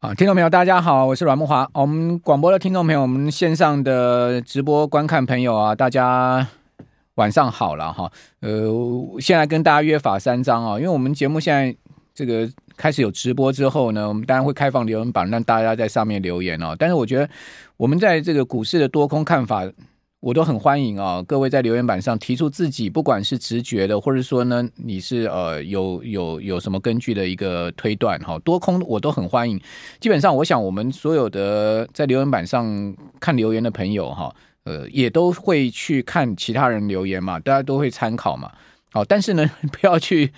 啊，听众朋友，大家好，我是阮木华。我们广播的听众朋友，我们线上的直播观看朋友啊，大家晚上好了哈。呃，现在跟大家约法三章啊，因为我们节目现在这个开始有直播之后呢，我们当然会开放留言板，让大家在上面留言哦。但是我觉得我们在这个股市的多空看法。我都很欢迎啊、各位在留言板上提出自己，不管是直觉的，或者说呢，你是呃有有有什么根据的一个推断哈，多空我都很欢迎。基本上，我想我们所有的在留言板上看留言的朋友哈，呃，也都会去看其他人留言嘛，大家都会参考嘛。好，但是呢，不要去。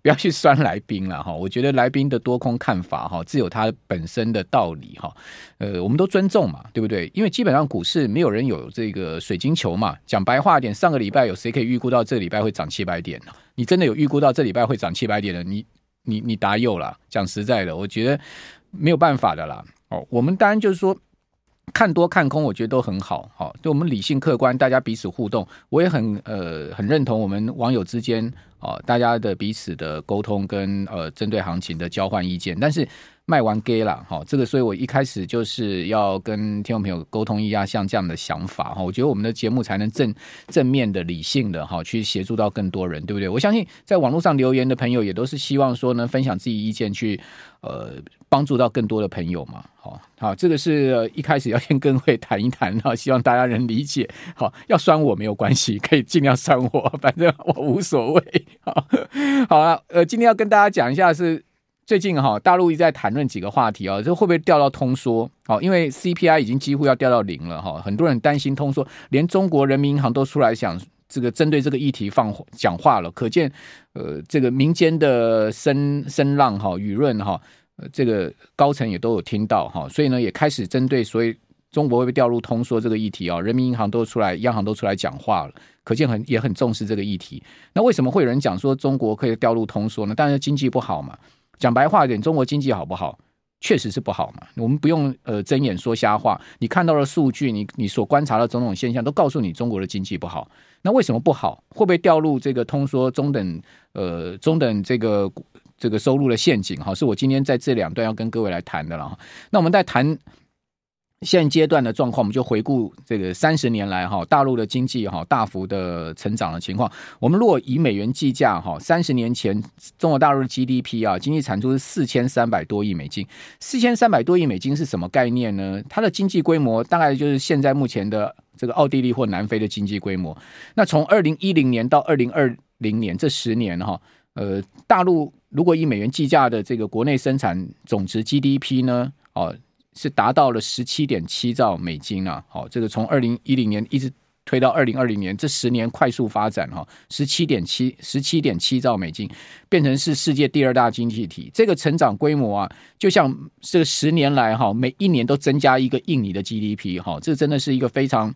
不要去酸来宾了哈，我觉得来宾的多空看法哈，自有他本身的道理哈。呃，我们都尊重嘛，对不对？因为基本上股市没有人有这个水晶球嘛。讲白话点，上个礼拜有谁可以预估到这礼拜会涨七百点呢？你真的有预估到这礼拜会涨七百点的？你你你答右了。讲实在的，我觉得没有办法的啦。哦，我们当然就是说。看多看空，我觉得都很好，好，就我们理性客观，大家彼此互动，我也很呃很认同我们网友之间哦，大家的彼此的沟通跟呃针对行情的交换意见，但是。卖完 gay 了，哈，这个，所以我一开始就是要跟听众朋友沟通一下，像这样的想法，哈，我觉得我们的节目才能正正面的、理性的，哈，去协助到更多人，对不对？我相信在网络上留言的朋友也都是希望说能分享自己意见，去呃帮助到更多的朋友嘛，好，好，这个是一开始要先跟各位谈一谈，哈，希望大家能理解，好，要酸我没有关系，可以尽量酸我，反正我无所谓，好，好了，呃，今天要跟大家讲一下是。最近哈，大陆一直在谈论几个话题啊，这会不会掉到通缩？好，因为 CPI 已经几乎要掉到零了哈，很多人担心通缩，连中国人民银行都出来想这个针对这个议题放讲话了，可见呃这个民间的声声浪哈，舆论哈，这个高层也都有听到哈，所以呢也开始针对所以中国会不会掉入通缩这个议题啊，人民银行都出来，央行都出来讲话了，可见很也很重视这个议题。那为什么会有人讲说中国可以掉入通缩呢？当然经济不好嘛。讲白话一点，中国经济好不好？确实是不好嘛。我们不用呃睁眼说瞎话。你看到的数据，你你所观察的种种现象，都告诉你中国的经济不好。那为什么不好？会不会掉入这个通缩中等呃中等这个这个收入的陷阱？哈，是我今天在这两段要跟各位来谈的了。那我们在谈。现阶段的状况，我们就回顾这个三十年来哈，大陆的经济哈大幅的成长的情况。我们如果以美元计价哈，三十年前中国大陆的 GDP 啊，经济产出是四千三百多亿美金。四千三百多亿美金是什么概念呢？它的经济规模大概就是现在目前的这个奥地利或南非的经济规模。那从二零一零年到二零二零年这十年哈，呃，大陆如果以美元计价的这个国内生产总值 GDP 呢，哦。是达到了十七点七兆美金啊！好，这个从二零一零年一直推到二零二零年，这十年快速发展哈，十七点七十七点七兆美金，变成是世界第二大经济体。这个成长规模啊，就像这十年来哈，每一年都增加一个印尼的 GDP 哈，这真的是一个非常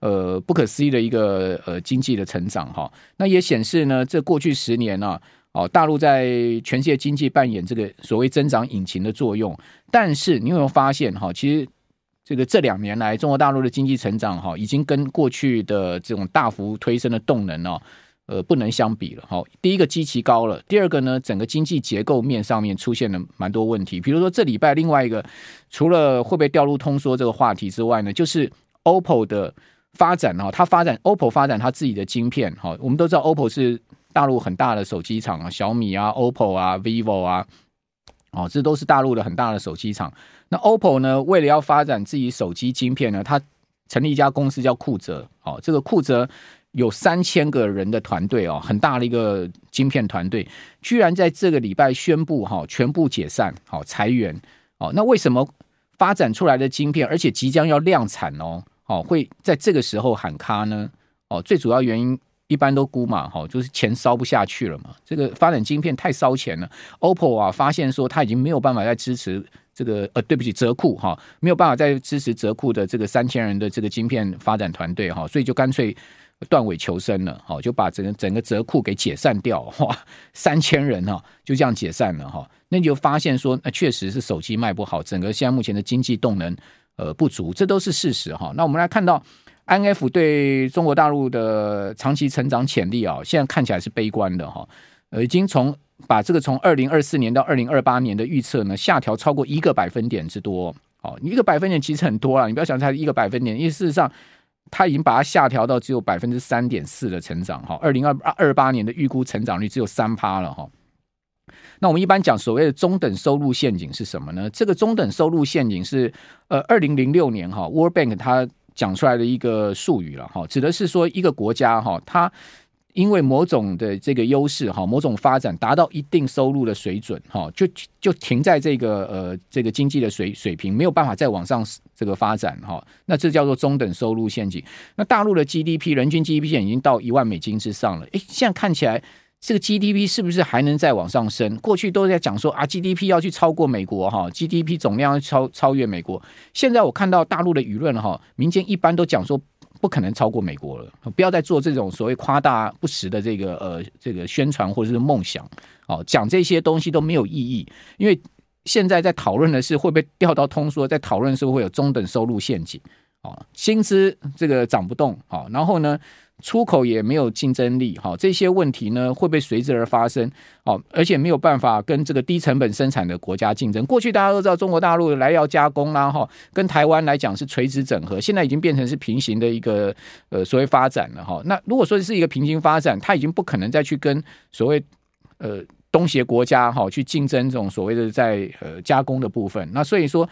呃不可思议的一个呃经济的成长哈。那也显示呢，这过去十年啊。哦，大陆在全世界经济扮演这个所谓增长引擎的作用，但是你有没有发现哈？其实这个这两年来，中国大陆的经济成长哈，已经跟过去的这种大幅推升的动能哦，呃，不能相比了哈。第一个基期高了，第二个呢，整个经济结构面上面出现了蛮多问题。比如说这礼拜另外一个，除了会不会掉入通缩这个话题之外呢，就是 OPPO 的发展哈，它发展 OPPO 发展它自己的晶片哈，我们都知道 OPPO 是。大陆很大的手机厂啊，小米啊、OPPO 啊、vivo 啊，哦，这都是大陆的很大的手机厂。那 OPPO 呢，为了要发展自己手机晶片呢，它成立一家公司叫库泽。哦，这个库泽有三千个人的团队哦，很大的一个晶片团队，居然在这个礼拜宣布哈，全部解散，好裁员。哦，那为什么发展出来的晶片，而且即将要量产哦，哦，会在这个时候喊卡呢？哦，最主要原因。一般都估嘛，哈，就是钱烧不下去了嘛。这个发展晶片太烧钱了。OPPO 啊，发现说他已经没有办法再支持这个，呃，对不起，泽库哈，没有办法再支持泽库的这个三千人的这个晶片发展团队哈，所以就干脆断尾求生了，哈，就把整个整个泽库给解散掉，哇，三千人哈，就这样解散了哈。那你就发现说，那确实是手机卖不好，整个现在目前的经济动能呃不足，这都是事实哈。那我们来看到。IMF 对中国大陆的长期成长潜力啊，现在看起来是悲观的哈。呃，已经从把这个从二零二四年到二零二八年的预测呢，下调超过一个百分点之多。哦，一个百分点其实很多了，你不要想它是一个百分点，因为事实上它已经把它下调到只有百分之三点四的成长。哈，二零二二八年的预估成长率只有三趴了。哈，那我们一般讲所谓的中等收入陷阱是什么呢？这个中等收入陷阱是呃二零零六年哈 World Bank 它讲出来的一个术语了。哈，指的是说一个国家哈它。因为某种的这个优势哈，某种发展达到一定收入的水准哈，就就停在这个呃这个经济的水水平，没有办法再往上这个发展哈。那这叫做中等收入陷阱。那大陆的 GDP 人均 GDP 已经到一万美金之上了，诶，现在看起来这个 GDP 是不是还能再往上升？过去都在讲说啊，GDP 要去超过美国哈，GDP 总量要超超越美国。现在我看到大陆的舆论哈，民间一般都讲说。不可能超过美国了，不要再做这种所谓夸大不实的这个呃这个宣传或者是梦想哦，讲这些东西都没有意义，因为现在在讨论的是会不会掉到通缩，在讨论是不是会有中等收入陷阱哦，薪资这个涨不动哦，然后呢，出口也没有竞争力，哈，这些问题呢会被随之而发生，好，而且没有办法跟这个低成本生产的国家竞争。过去大家都知道，中国大陆来要加工啦，哈，跟台湾来讲是垂直整合，现在已经变成是平行的一个呃所谓发展了，哈。那如果说是一个平行发展，它已经不可能再去跟所谓呃东协国家哈去竞争这种所谓的在呃加工的部分。那所以说。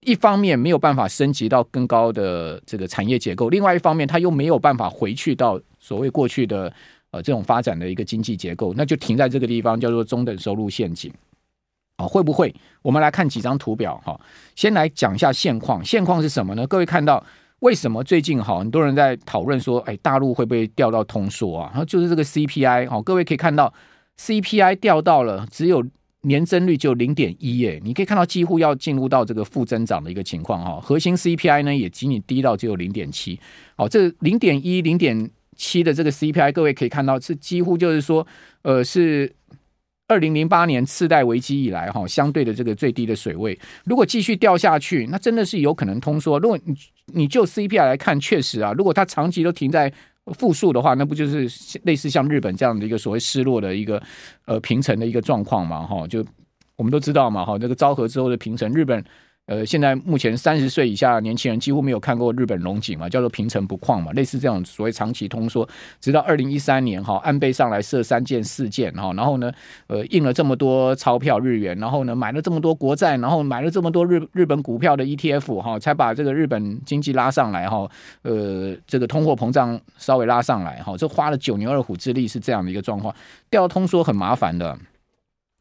一方面没有办法升级到更高的这个产业结构，另外一方面他又没有办法回去到所谓过去的呃这种发展的一个经济结构，那就停在这个地方，叫做中等收入陷阱。啊，会不会？我们来看几张图表哈，先来讲一下现况。现况是什么呢？各位看到为什么最近哈很多人在讨论说，哎，大陆会不会掉到通缩啊？然后就是这个 CPI 哈，各位可以看到 CPI 掉到了只有。年增率就零点一耶，你可以看到几乎要进入到这个负增长的一个情况哈。核心 CPI 呢也仅仅低到只有零点七，哦，这零点一、零点七的这个 CPI，各位可以看到是几乎就是说，呃，是二零零八年次贷危机以来哈相对的这个最低的水位。如果继续掉下去，那真的是有可能通缩。如果你你就 CPI 来看，确实啊，如果它长期都停在。复数的话，那不就是类似像日本这样的一个所谓失落的一个呃平成的一个状况嘛？哈，就我们都知道嘛，哈，那个昭和之后的平成，日本。呃，现在目前三十岁以下的年轻人几乎没有看过日本龙井嘛，叫做平成不况嘛，类似这种所谓长期通缩，直到二零一三年哈，安倍上来设三件四件哈，然后呢，呃，印了这么多钞票日元，然后呢，买了这么多国债，然后买了这么多日日本股票的 ETF 哈，才把这个日本经济拉上来哈，呃，这个通货膨胀稍微拉上来哈，这花了九牛二虎之力是这样的一个状况，掉通缩很麻烦的，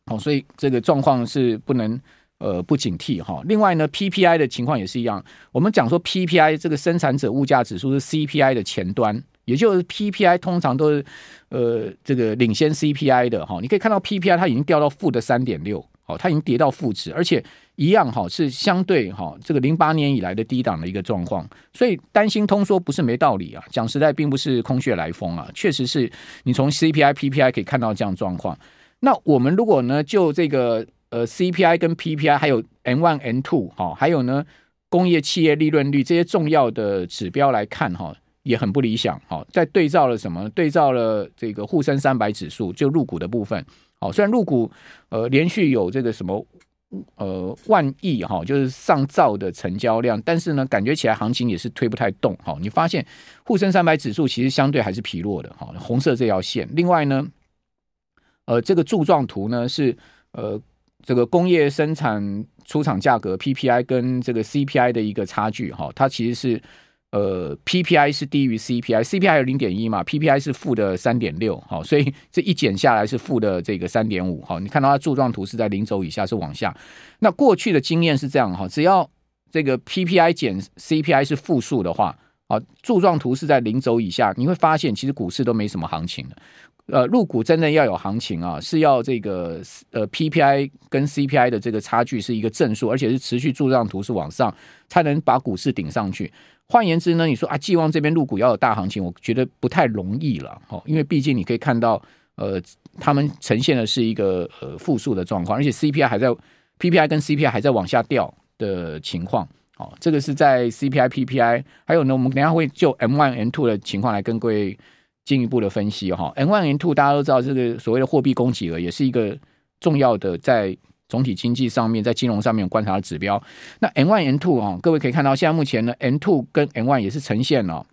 哦，所以这个状况是不能。呃，不警惕哈。另外呢，PPI 的情况也是一样。我们讲说 PPI 这个生产者物价指数是 CPI 的前端，也就是 PPI 通常都是呃这个领先 CPI 的哈。你可以看到 PPI 它已经掉到负的三点六，好，它已经跌到负值，而且一样哈是相对哈这个零八年以来的低档的一个状况。所以担心通缩不是没道理啊，讲实在并不是空穴来风啊，确实是你从 CPI、PPI 可以看到这样状况。那我们如果呢就这个。呃，CPI 跟 PPI 还有 N one N two 哈，还有呢，工业企业利润率这些重要的指标来看哈，也很不理想哈。在对照了什么？对照了这个沪深三百指数，就入股的部分。好，虽然入股呃连续有这个什么呃万亿哈，就是上兆的成交量，但是呢，感觉起来行情也是推不太动。哈，你发现沪深三百指数其实相对还是疲弱的哈，红色这条线。另外呢，呃，这个柱状图呢是呃。这个工业生产出厂价格 PPI 跟这个 CPI 的一个差距哈，它其实是呃 PPI 是低于 CPI，CPI 有零点一嘛，PPI 是负的三点六，好，所以这一减下来是负的这个三点五，好，你看到它柱状图是在零轴以下是往下，那过去的经验是这样哈，只要这个 PPI 减 CPI 是负数的话，啊，柱状图是在零轴以下，你会发现其实股市都没什么行情的。呃，入股真的要有行情啊，是要这个呃 PPI 跟 CPI 的这个差距是一个正数，而且是持续柱状图是往上，才能把股市顶上去。换言之呢，你说啊，寄望这边入股要有大行情，我觉得不太容易了，哦，因为毕竟你可以看到，呃，他们呈现的是一个呃负数的状况，而且 CPI 还在 PPI 跟 CPI 还在往下掉的情况，哦，这个是在 CPI、PPI，还有呢，我们等下会就 M one、M two 的情况来跟各位。进一步的分析哈。，N one N two 大家都知道，这个所谓的货币供给额也是一个重要的在总体经济上面，在金融上面观察的指标。那 N one N two 啊，各位可以看到，现在目前呢，N two 跟 N one 也是呈现了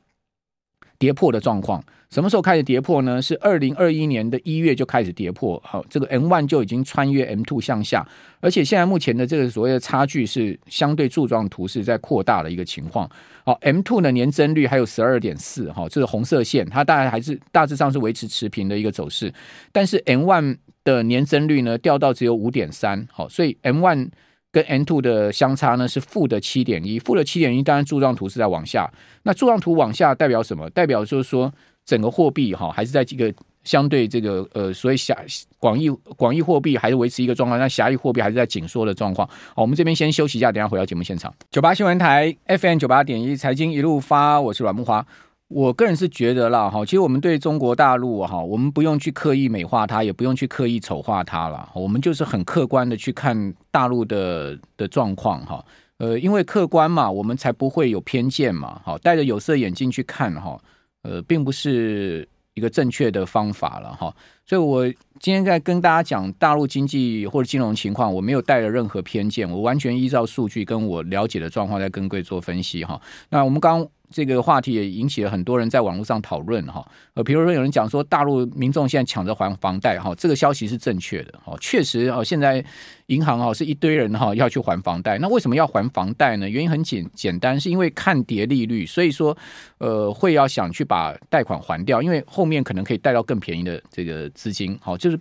跌破的状况。什么时候开始跌破呢？是二零二一年的一月就开始跌破，好，这个 M one 就已经穿越 M two 向下，而且现在目前的这个所谓的差距是相对柱状图是在扩大的一个情况。好，M two 的年增率还有十二点四，哈，这是红色线，它大概还是大致上是维持持平的一个走势，但是 M one 的年增率呢掉到只有五点三，好，所以 M one 跟 N two 的相差呢是负的七点一，负的七点一，当然柱状图是在往下，那柱状图往下代表什么？代表就是说。整个货币哈还是在这个相对这个呃，所以狭广义广义货币还是维持一个状况，那狭义货币还是在紧缩的状况。好，我们这边先休息一下，等下回到节目现场。九八新闻台 FM 九八点一财经一路发，我是阮木华。我个人是觉得啦哈，其实我们对中国大陆哈，我们不用去刻意美化它，也不用去刻意丑化它了。我们就是很客观的去看大陆的的状况哈。呃，因为客观嘛，我们才不会有偏见嘛。哈，戴着有色眼镜去看哈。呃，并不是一个正确的方法了哈，所以我今天在跟大家讲大陆经济或者金融情况，我没有带了任何偏见，我完全依照数据跟我了解的状况在跟各位做分析哈。那我们刚。这个话题也引起了很多人在网络上讨论哈，呃，比如说有人讲说大陆民众现在抢着还房贷哈，这个消息是正确的哈，确实哦，现在银行哦是一堆人哈要去还房贷，那为什么要还房贷呢？原因很简简单，是因为看跌利率，所以说呃会要想去把贷款还掉，因为后面可能可以贷到更便宜的这个资金，好，就是。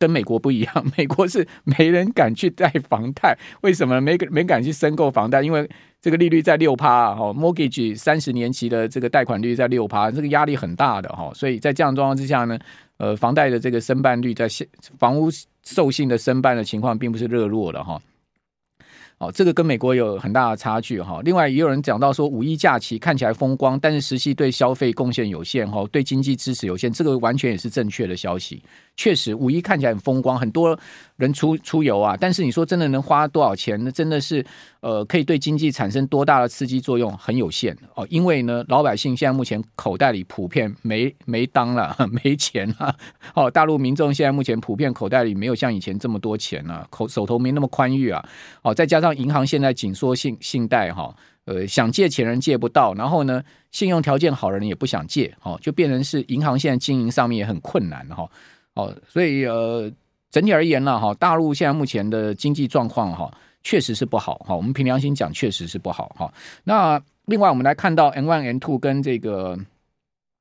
跟美国不一样，美国是没人敢去贷房贷，为什么没没敢去申购房贷？因为这个利率在六趴哈，mortgage 三十年期的这个贷款率在六趴，这个压力很大的哈，所以在这样状况之下呢，呃，房贷的这个申办率在现房屋授信的申办的情况并不是热络的哈。哦这个跟美国有很大的差距哈。另外，也有人讲到说，五一假期看起来风光，但是实际对消费贡献有限哈，对经济支持有限，这个完全也是正确的消息。确实，五一看起来很风光，很多人出出游啊。但是你说真的能花多少钱？那真的是呃，可以对经济产生多大的刺激作用？很有限哦。因为呢，老百姓现在目前口袋里普遍没 没当了，没钱了。哦，大陆民众现在目前普遍口袋里没有像以前这么多钱了，口手头没那么宽裕啊。哦，再加上银行现在紧缩信信贷哈，呃，想借钱人借不到，然后呢，信用条件好的人也不想借，哦，就变成是银行现在经营上面也很困难哈。哦所以呃，整体而言呢，哈，大陆现在目前的经济状况哈，确实是不好哈。我们凭良心讲，确实是不好哈。那另外，我们来看到 M one M two 跟这个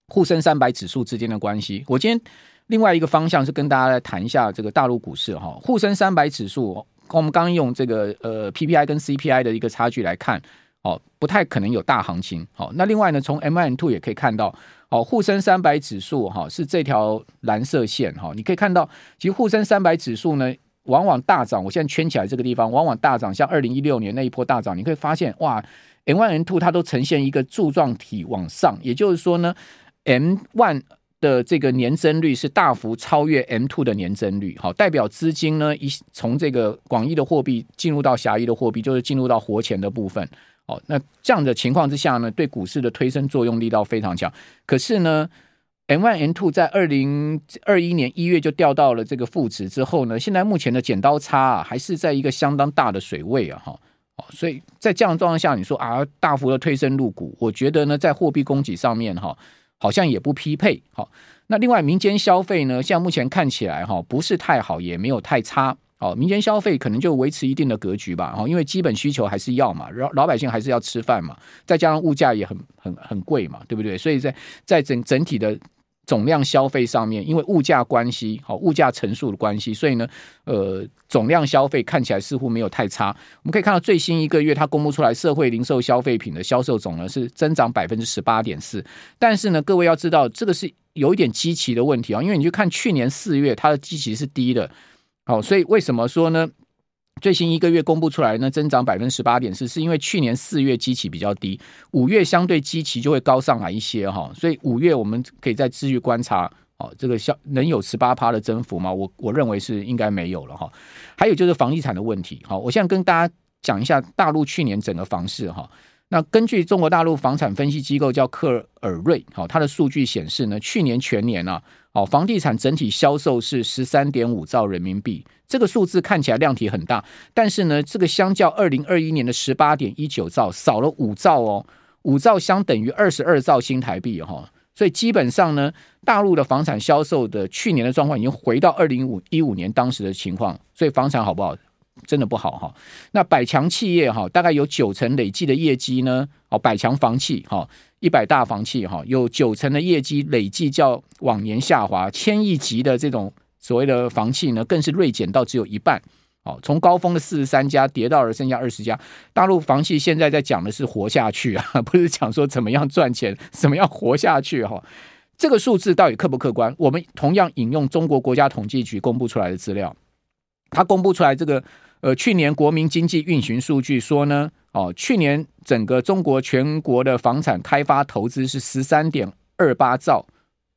沪深三百指数之间的关系。我今天另外一个方向是跟大家来谈一下这个大陆股市哈。沪深三百指数，我们刚用这个呃 PPI 跟 CPI 的一个差距来看，哦，不太可能有大行情。好，那另外呢，从 M one two 也可以看到。哦，沪深三百指数哈是这条蓝色线哈，你可以看到，其实沪深三百指数呢，往往大涨。我现在圈起来这个地方，往往大涨，像二零一六年那一波大涨，你可以发现哇，M one two 它都呈现一个柱状体往上，也就是说呢，M one 的这个年增率是大幅超越 M two 的年增率，好，代表资金呢一从这个广义的货币进入到狭义的货币，就是进入到活钱的部分。哦，那这样的情况之下呢，对股市的推升作用力道非常强。可是呢，M one M two 在二零二一年一月就掉到了这个负值之后呢，现在目前的剪刀差啊，还是在一个相当大的水位啊，哈。哦，所以在这样状况下，你说啊，大幅的推升入股，我觉得呢，在货币供给上面哈，好像也不匹配。好，那另外民间消费呢，现在目前看起来哈，不是太好，也没有太差。哦，民间消费可能就维持一定的格局吧，哦，因为基本需求还是要嘛，老老百姓还是要吃饭嘛，再加上物价也很很很贵嘛，对不对？所以在在整整体的总量消费上面，因为物价关系，好，物价乘数的关系，所以呢，呃，总量消费看起来似乎没有太差。我们可以看到最新一个月它公布出来社会零售消费品的销售总额是增长百分之十八点四，但是呢，各位要知道这个是有一点基期的问题啊，因为你去看去年四月它的基期是低的。好，所以为什么说呢？最新一个月公布出来呢，增长百分之十八点四，是因为去年四月基期比较低，五月相对基期就会高上来一些哈。所以五月我们可以再继续观察，哦，这个消能有十八趴的增幅吗？我我认为是应该没有了哈。还有就是房地产的问题，好，我现在跟大家讲一下大陆去年整个房市哈。那根据中国大陆房产分析机构叫克尔瑞，好，它的数据显示呢，去年全年啊，哦，房地产整体销售是十三点五兆人民币，这个数字看起来量体很大，但是呢，这个相较二零二一年的十八点一九兆少了五兆哦，五兆相等于二十二兆新台币哈，所以基本上呢，大陆的房产销售的去年的状况已经回到二零五一五年当时的情况，所以房产好不好？真的不好哈，那百强企业哈，大概有九成累计的业绩呢，哦，百强房企哈，一百大房企哈，有九成的业绩累计较往年下滑，千亿级的这种所谓的房企呢，更是锐减到只有一半，哦，从高峰的四十三家跌到了剩下二十家。大陆房企现在在讲的是活下去啊，不是讲说怎么样赚钱，怎么样活下去哈。这个数字到底客不客观？我们同样引用中国国家统计局公布出来的资料，它公布出来这个。呃，去年国民经济运行数据说呢，哦，去年整个中国全国的房产开发投资是十三点二八兆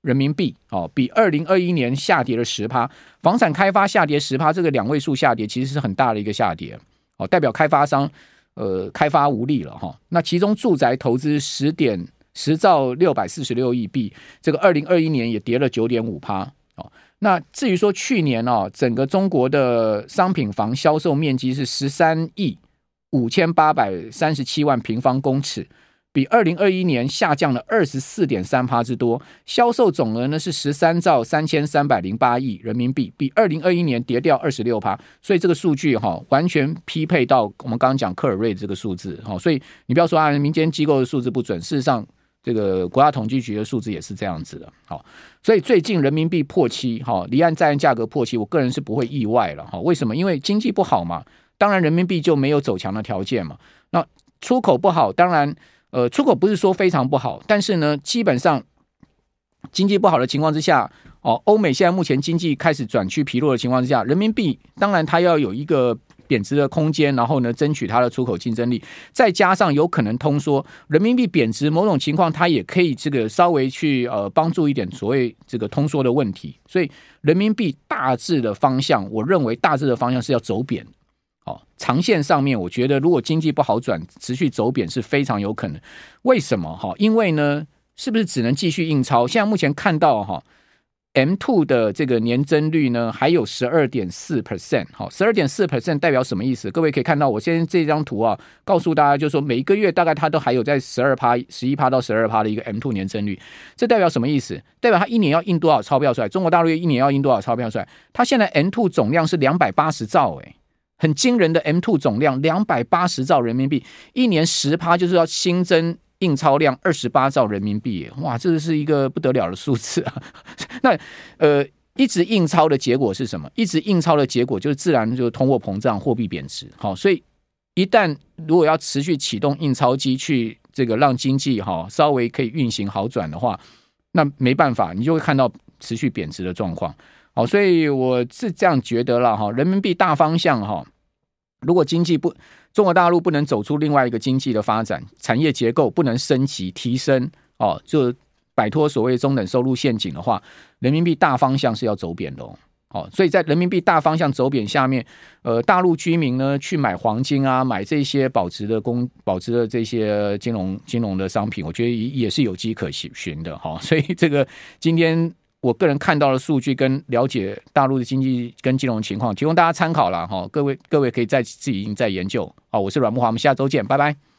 人民币，哦，比二零二一年下跌了十趴。房产开发下跌十趴，这个两位数下跌其实是很大的一个下跌，哦，代表开发商呃开发无力了哈。那其中住宅投资十点十兆六百四十六亿币，这个二零二一年也跌了九点五趴，哦。那至于说去年哦，整个中国的商品房销售面积是十三亿五千八百三十七万平方公尺，比二零二一年下降了二十四点三趴之多。销售总额呢是十三兆三千三百零八亿人民币，比二零二一年跌掉二十六趴。所以这个数据哈，完全匹配到我们刚刚讲克尔瑞这个数字哈。所以你不要说啊，民间机构的数字不准，事实上。这个国家统计局的数字也是这样子的，好，所以最近人民币破七，哈，离岸在岸价格破七，我个人是不会意外了，哈，为什么？因为经济不好嘛，当然人民币就没有走强的条件嘛。那出口不好，当然，呃，出口不是说非常不好，但是呢，基本上经济不好的情况之下，哦，欧美现在目前经济开始转趋疲弱的情况之下，人民币当然它要有一个。贬值的空间，然后呢，争取它的出口竞争力，再加上有可能通缩，人民币贬值，某种情况它也可以这个稍微去呃帮助一点所谓这个通缩的问题。所以人民币大致的方向，我认为大致的方向是要走贬。哦，长线上面，我觉得如果经济不好转，持续走贬是非常有可能。为什么？哈，因为呢，是不是只能继续印钞？现在目前看到哈。M two 的这个年增率呢，还有十二点四 percent，好，十二点四 percent 代表什么意思？各位可以看到，我现在这张图啊，告诉大家，就是说每一个月大概它都还有在十二趴、十一趴到十二趴的一个 M two 年增率，这代表什么意思？代表它一年要印多少钞票出来？中国大陆一年要印多少钞票出来？它现在 M two 总量是两百八十兆，诶，很惊人的 M two 总量，两百八十兆人民币，一年十趴就是要新增。印钞量二十八兆人民币，哇，这是一个不得了的数字啊！那呃，一直印钞的结果是什么？一直印钞的结果就是自然就通货膨胀、货币贬值。好，所以一旦如果要持续启动印钞机去这个让经济哈稍微可以运行好转的话，那没办法，你就会看到持续贬值的状况。好，所以我是这样觉得了哈，人民币大方向哈，如果经济不。中国大陆不能走出另外一个经济的发展，产业结构不能升级提升哦，就摆脱所谓中等收入陷阱的话，人民币大方向是要走贬的哦。所以在人民币大方向走贬下面，呃，大陆居民呢去买黄金啊，买这些保值的公保值的这些金融金融的商品，我觉得也是有机可循的哈。所以这个今天。我个人看到的数据跟了解大陆的经济跟金融情况，提供大家参考了哈。各位各位可以再自己再研究。好，我是阮慕华，我们下周见，拜拜。